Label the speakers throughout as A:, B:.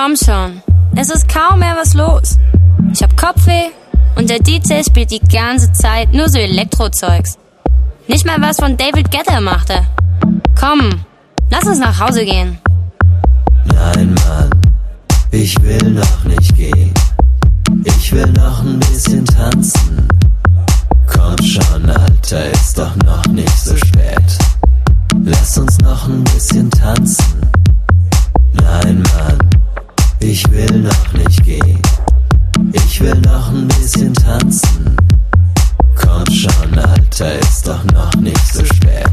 A: komm schon. Es ist kaum mehr was los. Ich hab Kopfweh und der DJ spielt die ganze Zeit nur so Elektrozeugs. Nicht mal was von David Guetta machte. Komm, lass uns nach Hause gehen.
B: Nein, Mann, ich will noch nicht gehen. Ich will noch ein bisschen tanzen. Komm schon, Alter, ist doch noch nicht so spät. Lass uns noch ein bisschen tanzen. Nein, Mann, ich will noch nicht gehen. Ich will noch ein bisschen tanzen. Komm schon, Alter, ist doch noch nicht so spät.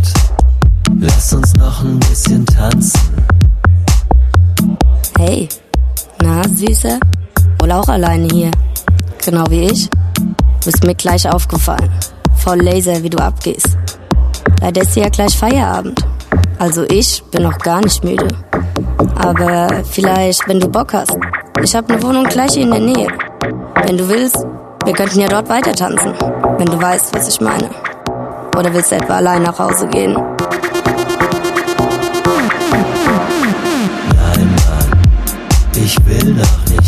B: Lass uns noch ein bisschen tanzen.
C: Hey, na, Süße? Wohl auch alleine hier. Genau wie ich. Bist mir gleich aufgefallen. Voll Laser, wie du abgehst. Leider ist ja gleich Feierabend. Also ich bin noch gar nicht müde. Aber vielleicht, wenn du Bock hast. Ich habe eine Wohnung gleich hier in der Nähe. Wenn du willst, wir könnten ja dort weiter tanzen. Wenn du weißt, was ich meine. Oder willst du etwa allein nach Hause gehen?
B: Nein, Mann, ich will noch nicht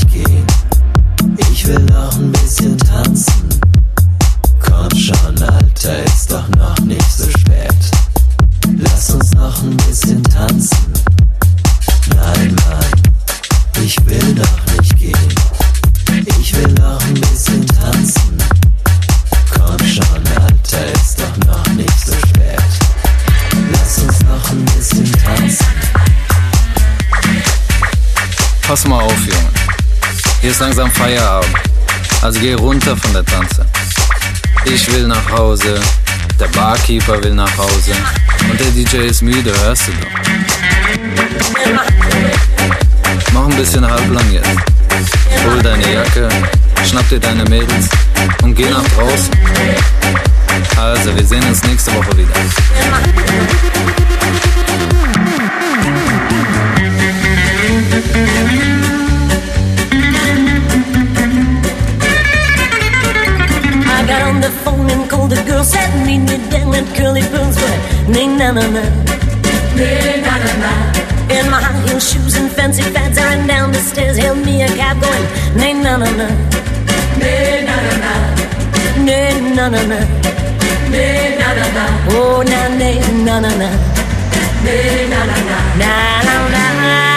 D: Hier ist langsam Feierabend. Also geh runter von der Tanze. Ich will nach Hause, der Barkeeper will nach Hause und der DJ ist müde, hörst du doch. Mach ein bisschen halblang jetzt. Hol deine Jacke, schnapp dir deine Mädels und geh nach draußen. Also, wir sehen uns nächste Woche wieder.
E: Girl, said meet me down at Curly Pearls, but na na na, nay na na na. In my high heel shoes and fancy fads, I ran down the stairs, hailed me a cab, going nay na na na, nay na na na, nay na na na, na na na. Oh na nay na na na, nay na na na, na na na.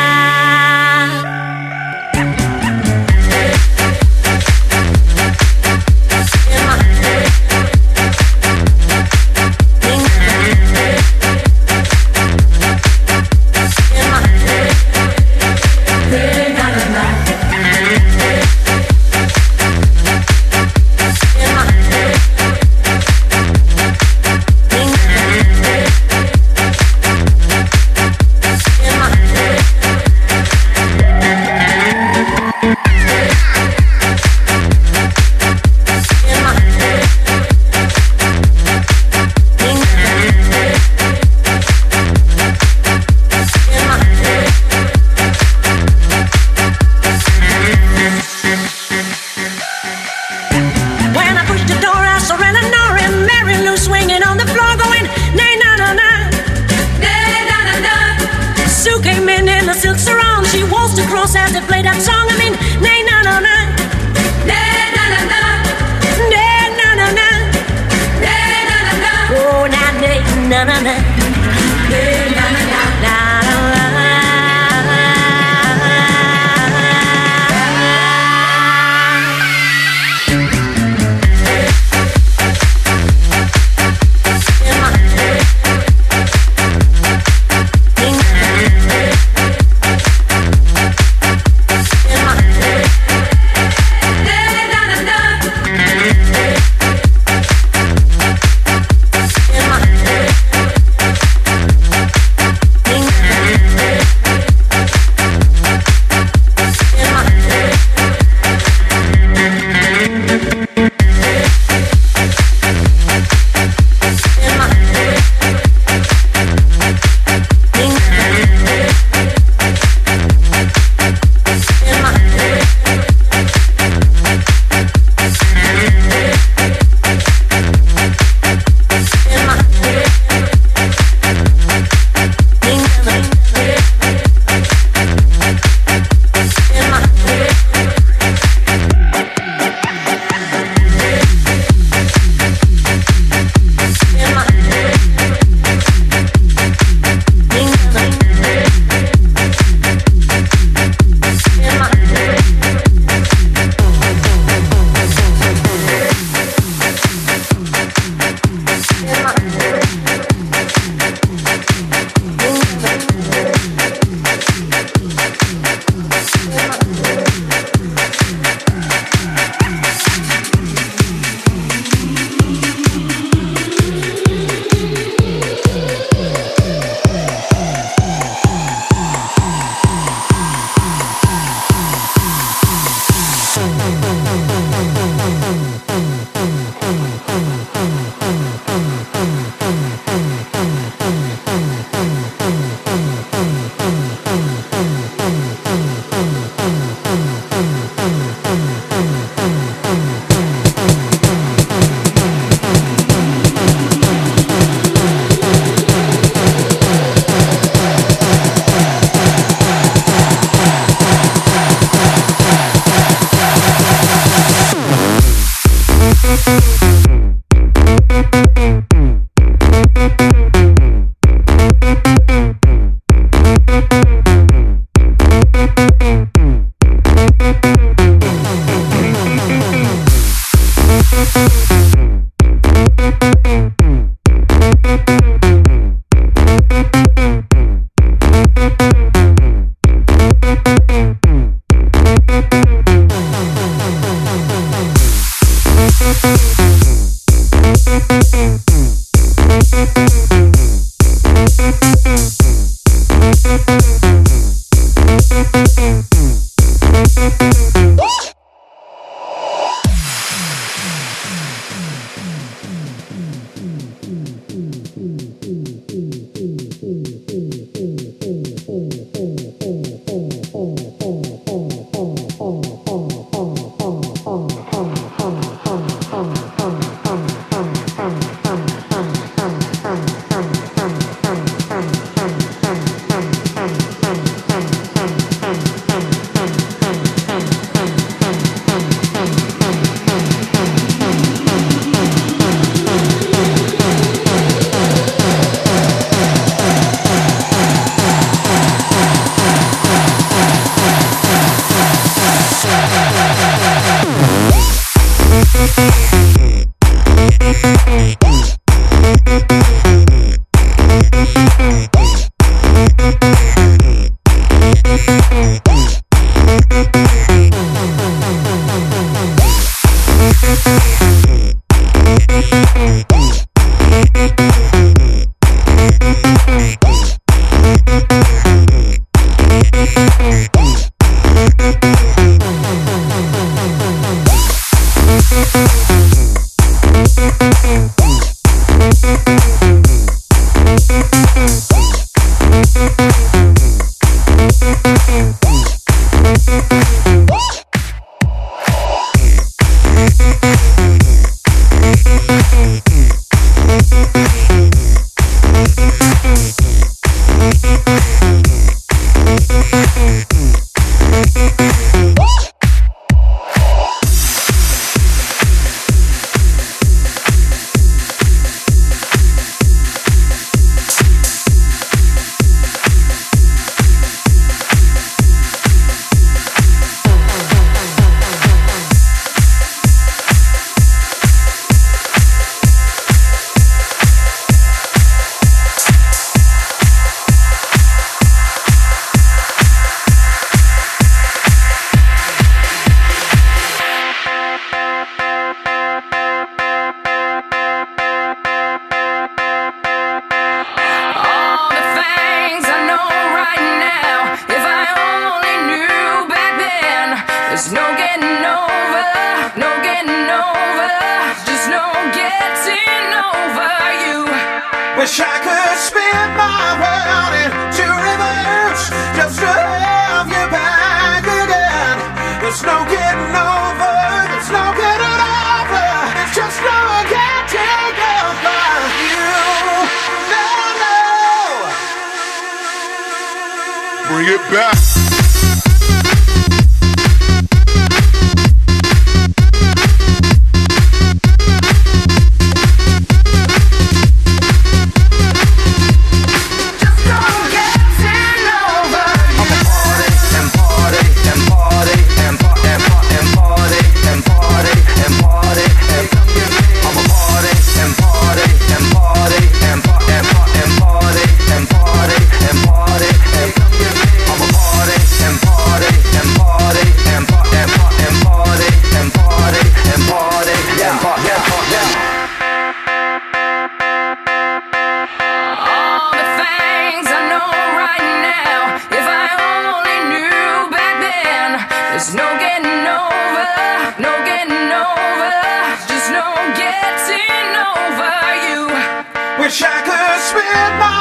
F: spend my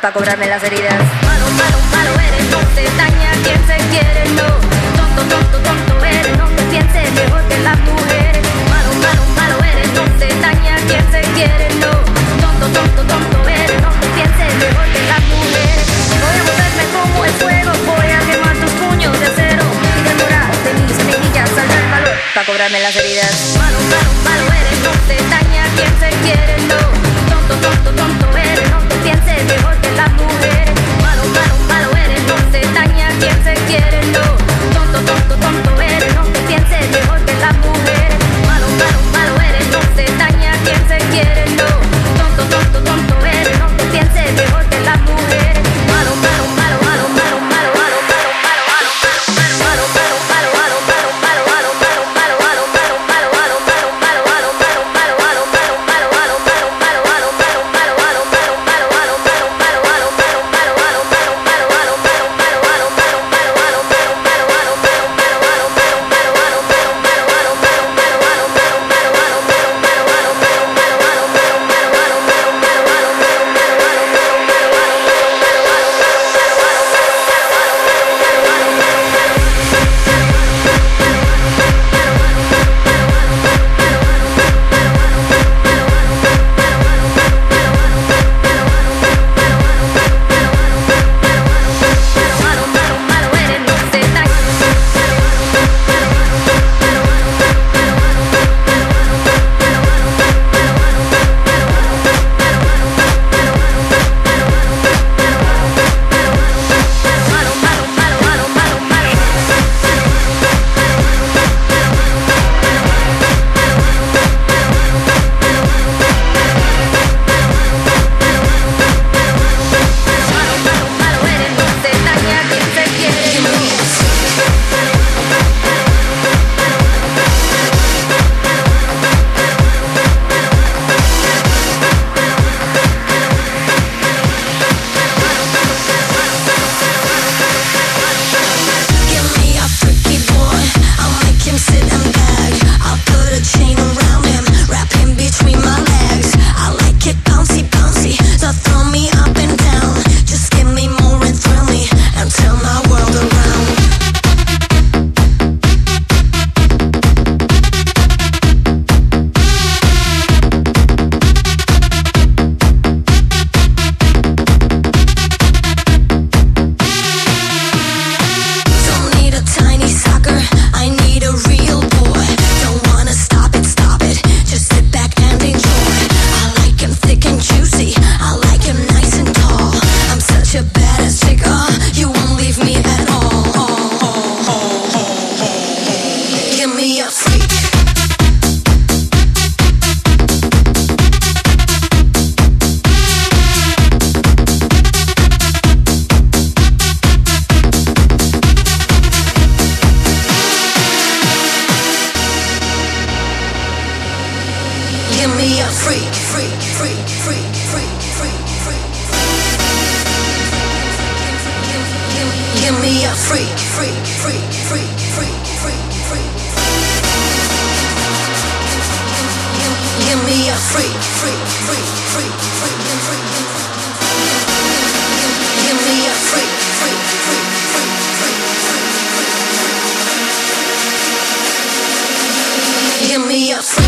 F: pa' cobrarme las heridas. Malo, malo, malo eres, no te daña quien se quiere, no. Tonto, tonto, tonto eres, no te sientes mejor que las mujeres. Malo, malo, malo eres, no te daña quien se quiere, no. Tonto, tonto, tonto eres, no te sientes mejor que las mujeres. Voy a volverme como el fuego, voy a quemar tus puños de acero y devorar de mis mejillas, saldrá el valor pa' cobrarme las heridas. Malo, malo yo. Tonto, tonto,
G: Give me a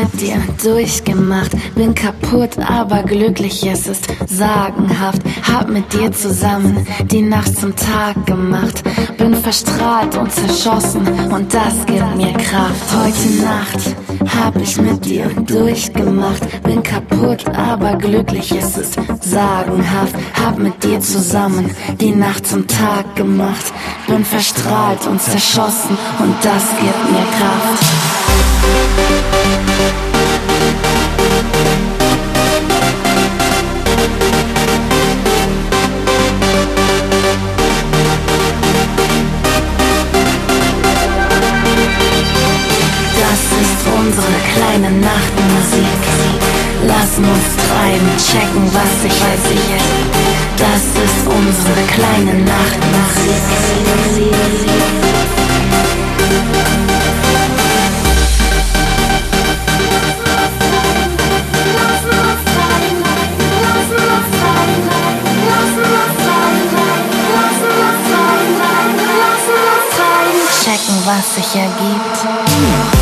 H: Mit dir durchgemacht. Bin kaputt, aber glücklich, es ist sagenhaft. Hab mit dir zusammen die Nacht zum Tag gemacht. Bin verstrahlt und zerschossen und das gibt mir Kraft. Heute Nacht hab ich mit dir durchgemacht. Bin kaputt, aber glücklich, es ist sagenhaft. Hab mit dir zusammen die Nacht zum Tag gemacht. Bin verstrahlt und zerschossen und das gibt mir Kraft. Das ist unsere kleine Nachtmusik. Was sich ergibt.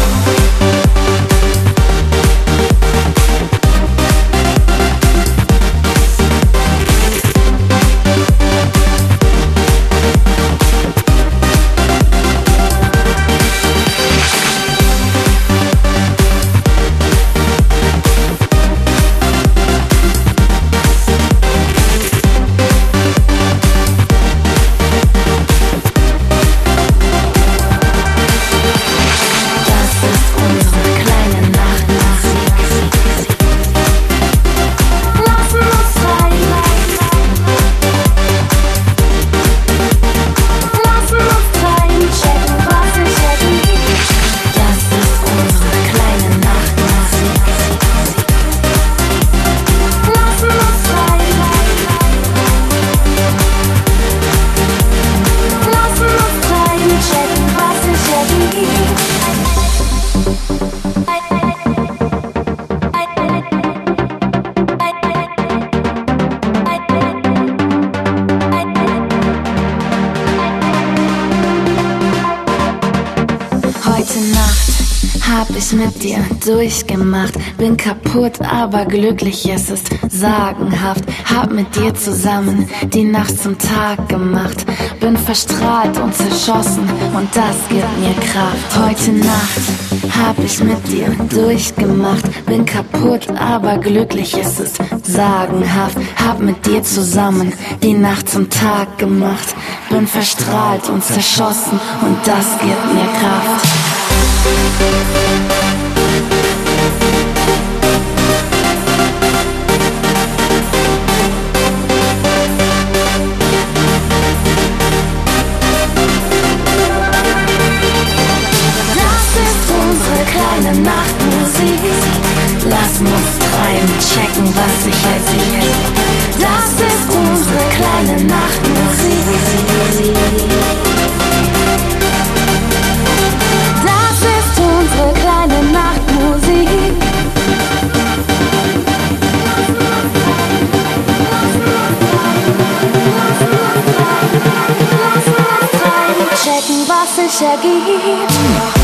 H: Durchgemacht. Bin kaputt, aber glücklich, es ist sagenhaft. Hab mit dir zusammen die Nacht zum Tag gemacht. Bin verstrahlt und zerschossen und das gibt mir Kraft. Heute Nacht hab ich mit dir durchgemacht. Bin kaputt, aber glücklich, es ist sagenhaft. Hab mit dir zusammen die Nacht zum Tag gemacht. Bin verstrahlt und zerschossen und das gibt mir Kraft. Checken, was sich ergibt.